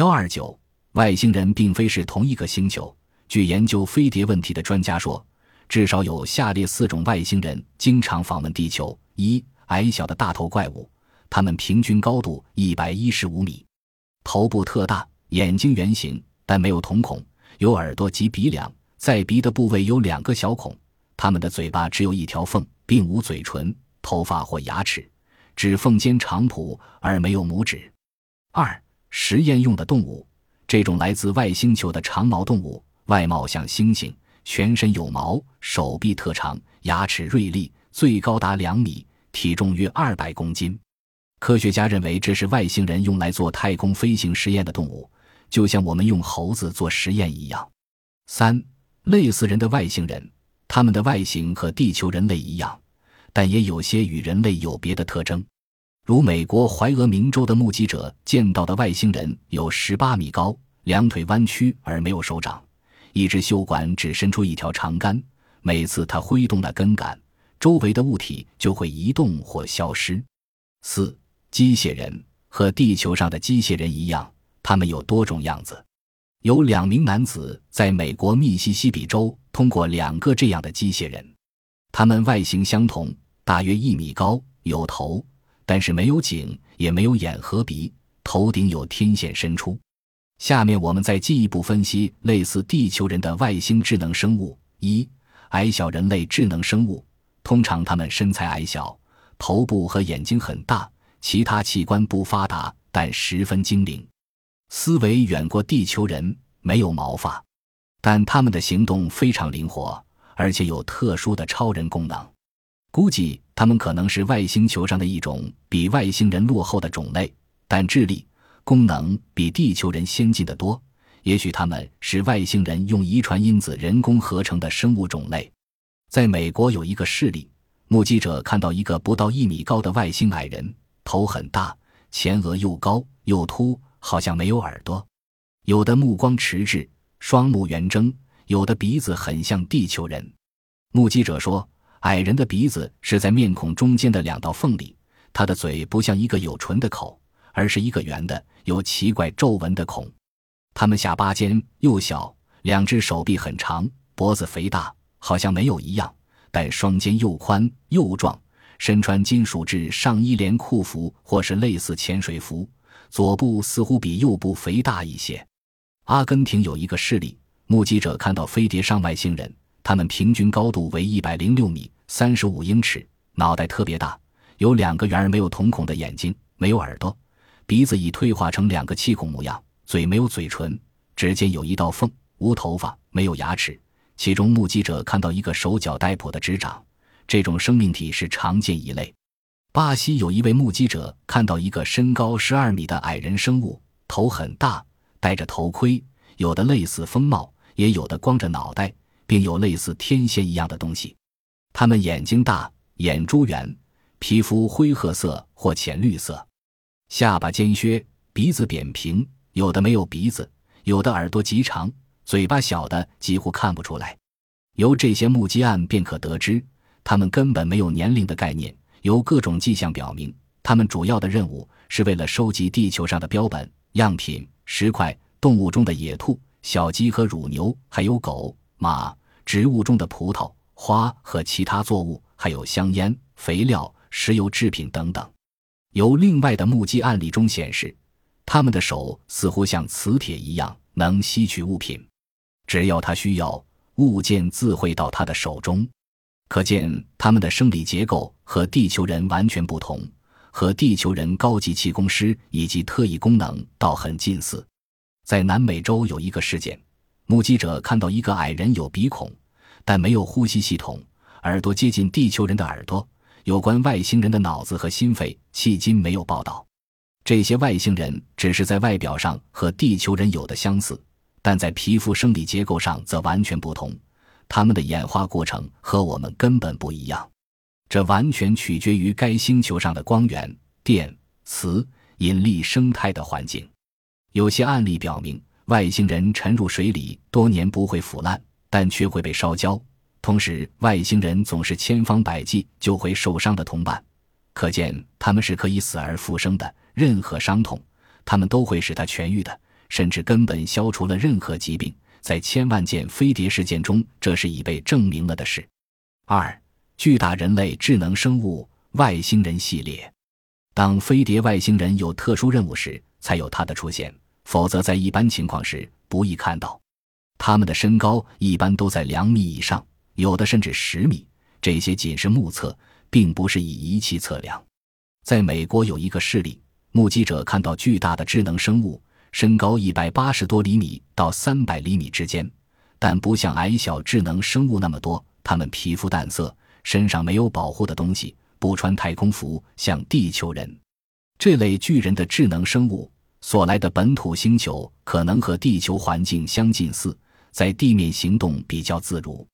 幺二九，外星人并非是同一个星球。据研究飞碟问题的专家说，至少有下列四种外星人经常访问地球：一、矮小的大头怪物，它们平均高度一百一十五米，头部特大，眼睛圆形，但没有瞳孔，有耳朵及鼻梁，在鼻的部位有两个小孔。它们的嘴巴只有一条缝，并无嘴唇、头发或牙齿，指缝间长蹼而没有拇指。二。实验用的动物，这种来自外星球的长毛动物，外貌像猩猩，全身有毛，手臂特长，牙齿锐利，最高达两米，体重约二百公斤。科学家认为这是外星人用来做太空飞行实验的动物，就像我们用猴子做实验一样。三、类似人的外星人，他们的外形和地球人类一样，但也有些与人类有别的特征。如美国怀俄明州的目击者见到的外星人有十八米高，两腿弯曲而没有手掌，一只袖管只伸出一条长杆。每次他挥动那根杆，周围的物体就会移动或消失。四、机械人和地球上的机械人一样，他们有多种样子。有两名男子在美国密西西比州通过两个这样的机械人，他们外形相同，大约一米高，有头。但是没有颈，也没有眼和鼻，头顶有天线伸出。下面我们再进一步分析类似地球人的外星智能生物：一、矮小人类智能生物，通常他们身材矮小，头部和眼睛很大，其他器官不发达，但十分精灵，思维远过地球人，没有毛发，但他们的行动非常灵活，而且有特殊的超人功能。估计他们可能是外星球上的一种比外星人落后的种类，但智力、功能比地球人先进的多。也许他们是外星人用遗传因子人工合成的生物种类。在美国有一个事例，目击者看到一个不到一米高的外星矮人，头很大，前额又高又凸，好像没有耳朵。有的目光迟滞，双目圆睁；有的鼻子很像地球人。目击者说。矮人的鼻子是在面孔中间的两道缝里，他的嘴不像一个有唇的口，而是一个圆的、有奇怪皱纹的孔。他们下巴尖又小，两只手臂很长，脖子肥大，好像没有一样，但双肩又宽又壮，身穿金属制上衣连裤服或是类似潜水服，左部似乎比右部肥大一些。阿根廷有一个事例，目击者看到飞碟上外星人。他们平均高度为一百零六米三十五英尺，脑袋特别大，有两个圆而没有瞳孔的眼睛，没有耳朵，鼻子已退化成两个气孔模样，嘴没有嘴唇，指尖有一道缝，无头发，没有牙齿。其中目击者看到一个手脚带蹼的指掌，这种生命体是常见一类。巴西有一位目击者看到一个身高十二米的矮人生物，头很大，戴着头盔，有的类似风帽，也有的光着脑袋。并有类似天线一样的东西，它们眼睛大，眼珠圆，皮肤灰褐色或浅绿色，下巴尖削，鼻子扁平，有的没有鼻子，有的耳朵极长，嘴巴小的几乎看不出来。由这些目击案便可得知，他们根本没有年龄的概念。由各种迹象表明，他们主要的任务是为了收集地球上的标本样品、石块、动物中的野兔、小鸡和乳牛，还有狗、马。植物中的葡萄、花和其他作物，还有香烟、肥料、石油制品等等。由另外的目击案例中显示，他们的手似乎像磁铁一样能吸取物品，只要他需要，物件自会到他的手中。可见他们的生理结构和地球人完全不同，和地球人高级气功师以及特异功能倒很近似。在南美洲有一个事件，目击者看到一个矮人有鼻孔。但没有呼吸系统，耳朵接近地球人的耳朵。有关外星人的脑子和心肺，迄今没有报道。这些外星人只是在外表上和地球人有的相似，但在皮肤生理结构上则完全不同。他们的演化过程和我们根本不一样，这完全取决于该星球上的光源、电、磁、引力生态的环境。有些案例表明，外星人沉入水里多年不会腐烂。但却会被烧焦。同时，外星人总是千方百计救回受伤的同伴，可见他们是可以死而复生的。任何伤痛，他们都会使他痊愈的。甚至根本消除了任何疾病。在千万件飞碟事件中，这是已被证明了的事。二、巨大人类智能生物外星人系列。当飞碟外星人有特殊任务时，才有它的出现，否则在一般情况时不易看到。它们的身高一般都在两米以上，有的甚至十米。这些仅是目测，并不是以仪器测量。在美国有一个事例，目击者看到巨大的智能生物。身高一百八十多厘米到三百厘米之间，但不像矮小智能生物那么多。它们皮肤淡色，身上没有保护的东西，不穿太空服，像地球人。这类巨人的智能生物所来的本土星球可能和地球环境相近似，在地面行动比较自如。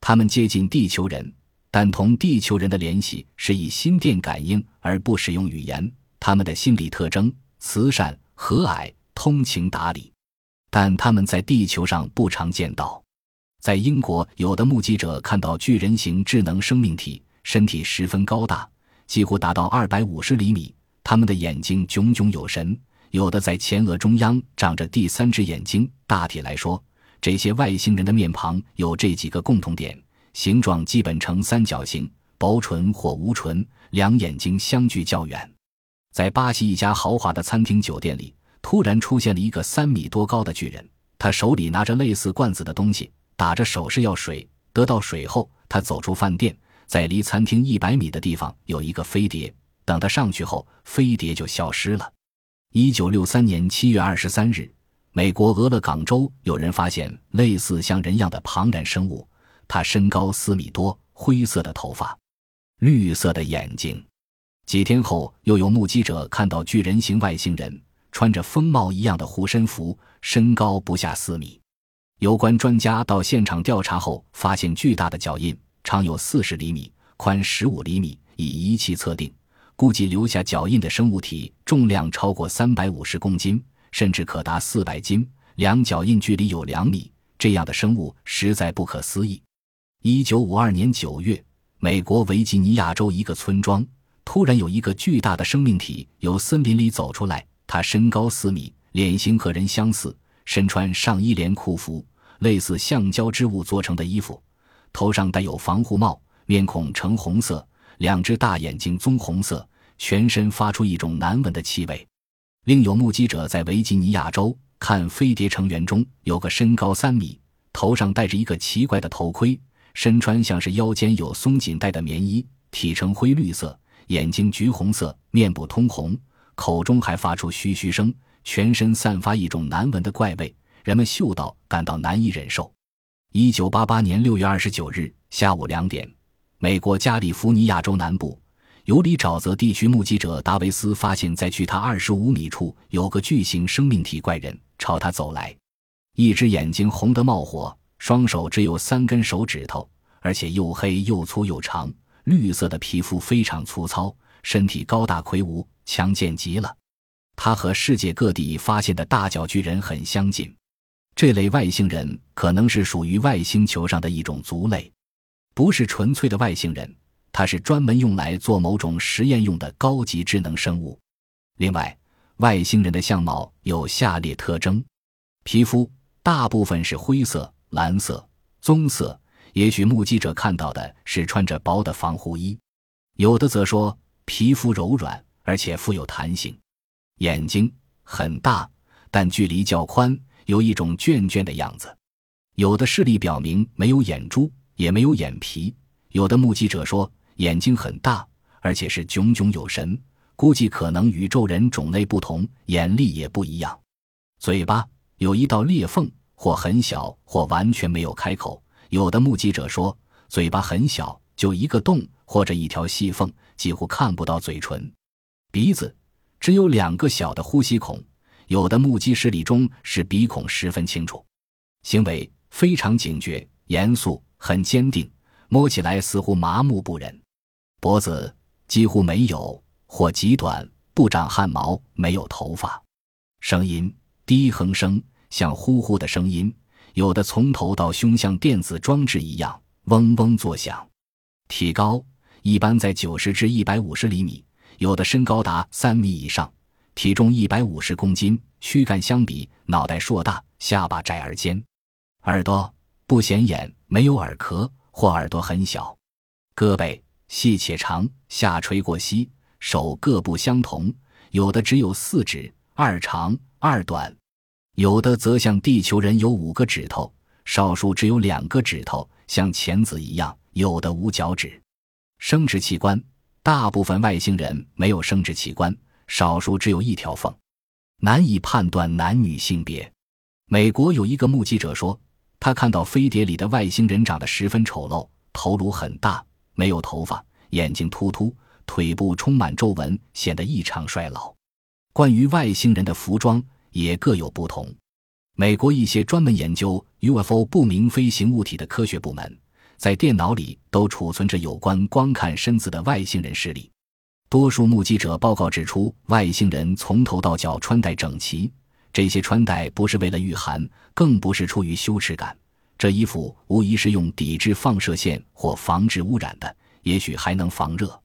他们接近地球人，但同地球人的联系是以心电感应而不使用语言。他们的心理特征：慈善、和蔼。通情达理，但他们在地球上不常见到。在英国，有的目击者看到巨人型智能生命体，身体十分高大，几乎达到二百五十厘米。他们的眼睛炯炯有神，有的在前额中央长着第三只眼睛。大体来说，这些外星人的面庞有这几个共同点：形状基本呈三角形，薄唇或无唇，两眼睛相距较远。在巴西一家豪华的餐厅酒店里。突然出现了一个三米多高的巨人，他手里拿着类似罐子的东西，打着手势要水。得到水后，他走出饭店，在离餐厅一百米的地方有一个飞碟。等他上去后，飞碟就消失了。一九六三年七月二十三日，美国俄勒冈州有人发现类似像人样的庞然生物，它身高四米多，灰色的头发，绿色的眼睛。几天后，又有目击者看到巨人形外星人。穿着风帽一样的护身符，身高不下四米。有关专家到现场调查后，发现巨大的脚印，长有四十厘米，宽十五厘米。以仪器测定，估计留下脚印的生物体重量超过三百五十公斤，甚至可达四百斤。两脚印距离有两米，这样的生物实在不可思议。一九五二年九月，美国维吉尼亚州一个村庄突然有一个巨大的生命体由森林里走出来。他身高四米，脸型和人相似，身穿上衣连裤服，类似橡胶织物做成的衣服，头上戴有防护帽，面孔呈红色，两只大眼睛棕红色，全身发出一种难闻的气味。另有目击者在维吉尼亚州看飞碟成员中有个身高三米，头上戴着一个奇怪的头盔，身穿像是腰间有松紧带的棉衣，体呈灰绿色，眼睛橘红色，面部通红。口中还发出嘘嘘声，全身散发一种难闻的怪味，人们嗅到感到难以忍受。一九八八年六月二十九日下午两点，美国加利福尼亚州南部尤里沼泽地区目击者达维斯发现，在距他二十五米处有个巨型生命体怪人朝他走来，一只眼睛红得冒火，双手只有三根手指头，而且又黑又粗又长，绿色的皮肤非常粗糙，身体高大魁梧。强健极了，它和世界各地发现的大脚巨人很相近。这类外星人可能是属于外星球上的一种族类，不是纯粹的外星人，它是专门用来做某种实验用的高级智能生物。另外，外星人的相貌有下列特征：皮肤大部分是灰色、蓝色、棕色，也许目击者看到的是穿着薄的防护衣，有的则说皮肤柔软。而且富有弹性，眼睛很大，但距离较宽，有一种倦倦的样子。有的视力表明没有眼珠，也没有眼皮。有的目击者说眼睛很大，而且是炯炯有神，估计可能宇宙人种类不同，眼力也不一样。嘴巴有一道裂缝，或很小，或完全没有开口。有的目击者说嘴巴很小，就一个洞或者一条细缝，几乎看不到嘴唇。鼻子只有两个小的呼吸孔，有的目击实例中是鼻孔十分清楚。行为非常警觉、严肃、很坚定，摸起来似乎麻木不仁。脖子几乎没有或极短，不长汗毛，没有头发。声音低哼声，像呼呼的声音，有的从头到胸像电子装置一样嗡嗡作响。体高一般在九十至一百五十厘米。有的身高达三米以上，体重一百五十公斤，躯干相比，脑袋硕大，下巴窄而尖，耳朵不显眼，没有耳壳或耳朵很小，胳膊细且长，下垂过膝，手各不相同，有的只有四指，二长二短，有的则像地球人有五个指头，少数只有两个指头，像钳子一样，有的无脚趾。生殖器官，大部分外星人没有生殖器官。少数只有一条缝，难以判断男女性别。美国有一个目击者说，他看到飞碟里的外星人长得十分丑陋，头颅很大，没有头发，眼睛突突，腿部充满皱纹，显得异常衰老。关于外星人的服装也各有不同。美国一些专门研究 UFO 不明飞行物体的科学部门，在电脑里都储存着有关光看身子的外星人视力。多数目击者报告指出，外星人从头到脚穿戴整齐。这些穿戴不是为了御寒，更不是出于羞耻感。这衣服无疑是用抵制放射线或防治污染的，也许还能防热。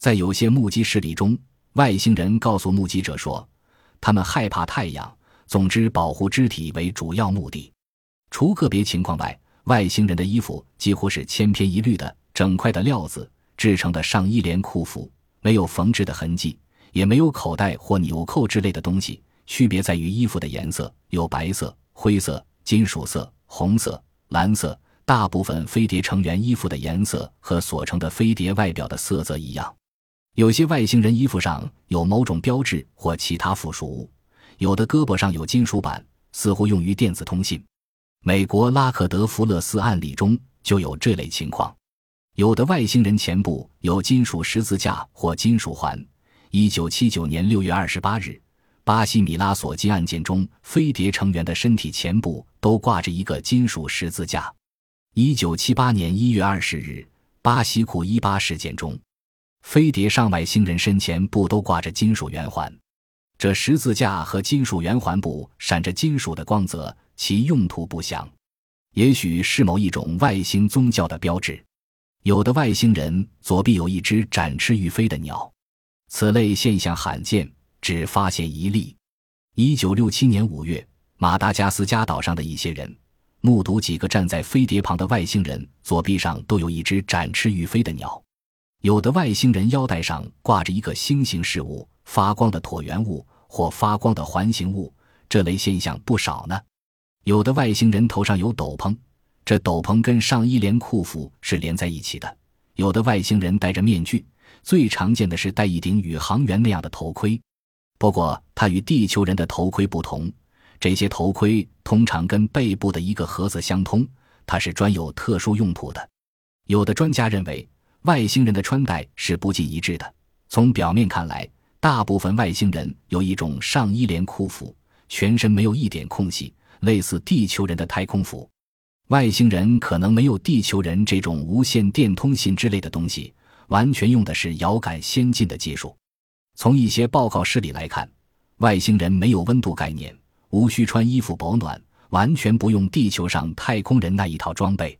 在有些目击事例中，外星人告诉目击者说，他们害怕太阳。总之，保护肢体为主要目的。除个别情况外，外星人的衣服几乎是千篇一律的整块的料子制成的上衣连裤服。没有缝制的痕迹，也没有口袋或纽扣之类的东西。区别在于衣服的颜色，有白色、灰色、金属色、红色、蓝色。大部分飞碟成员衣服的颜色和所成的飞碟外表的色泽一样。有些外星人衣服上有某种标志或其他附属物，有的胳膊上有金属板，似乎用于电子通信。美国拉克德福勒斯案例中就有这类情况。有的外星人前部有金属十字架或金属环。一九七九年六月二十八日，巴西米拉索基案件中，飞碟成员的身体前部都挂着一个金属十字架。一九七八年一月二十日，巴西库伊巴事件中，飞碟上外星人身前部都挂着金属圆环。这十字架和金属圆环部闪着金属的光泽，其用途不详，也许是某一种外星宗教的标志。有的外星人左臂有一只展翅欲飞的鸟，此类现象罕见，只发现一例。一九六七年五月，马达加斯加岛上的一些人目睹几个站在飞碟旁的外星人左臂上都有一只展翅欲飞的鸟。有的外星人腰带上挂着一个星形事物、发光的椭圆物或发光的环形物，这类现象不少呢。有的外星人头上有斗篷。这斗篷跟上衣连裤服是连在一起的。有的外星人戴着面具，最常见的是戴一顶宇航员那样的头盔。不过，它与地球人的头盔不同，这些头盔通常跟背部的一个盒子相通，它是专有特殊用途的。有的专家认为，外星人的穿戴是不尽一致的。从表面看来，大部分外星人有一种上衣连裤服，全身没有一点空隙，类似地球人的太空服。外星人可能没有地球人这种无线电通信之类的东西，完全用的是遥感先进的技术。从一些报告事例来看，外星人没有温度概念，无需穿衣服保暖，完全不用地球上太空人那一套装备。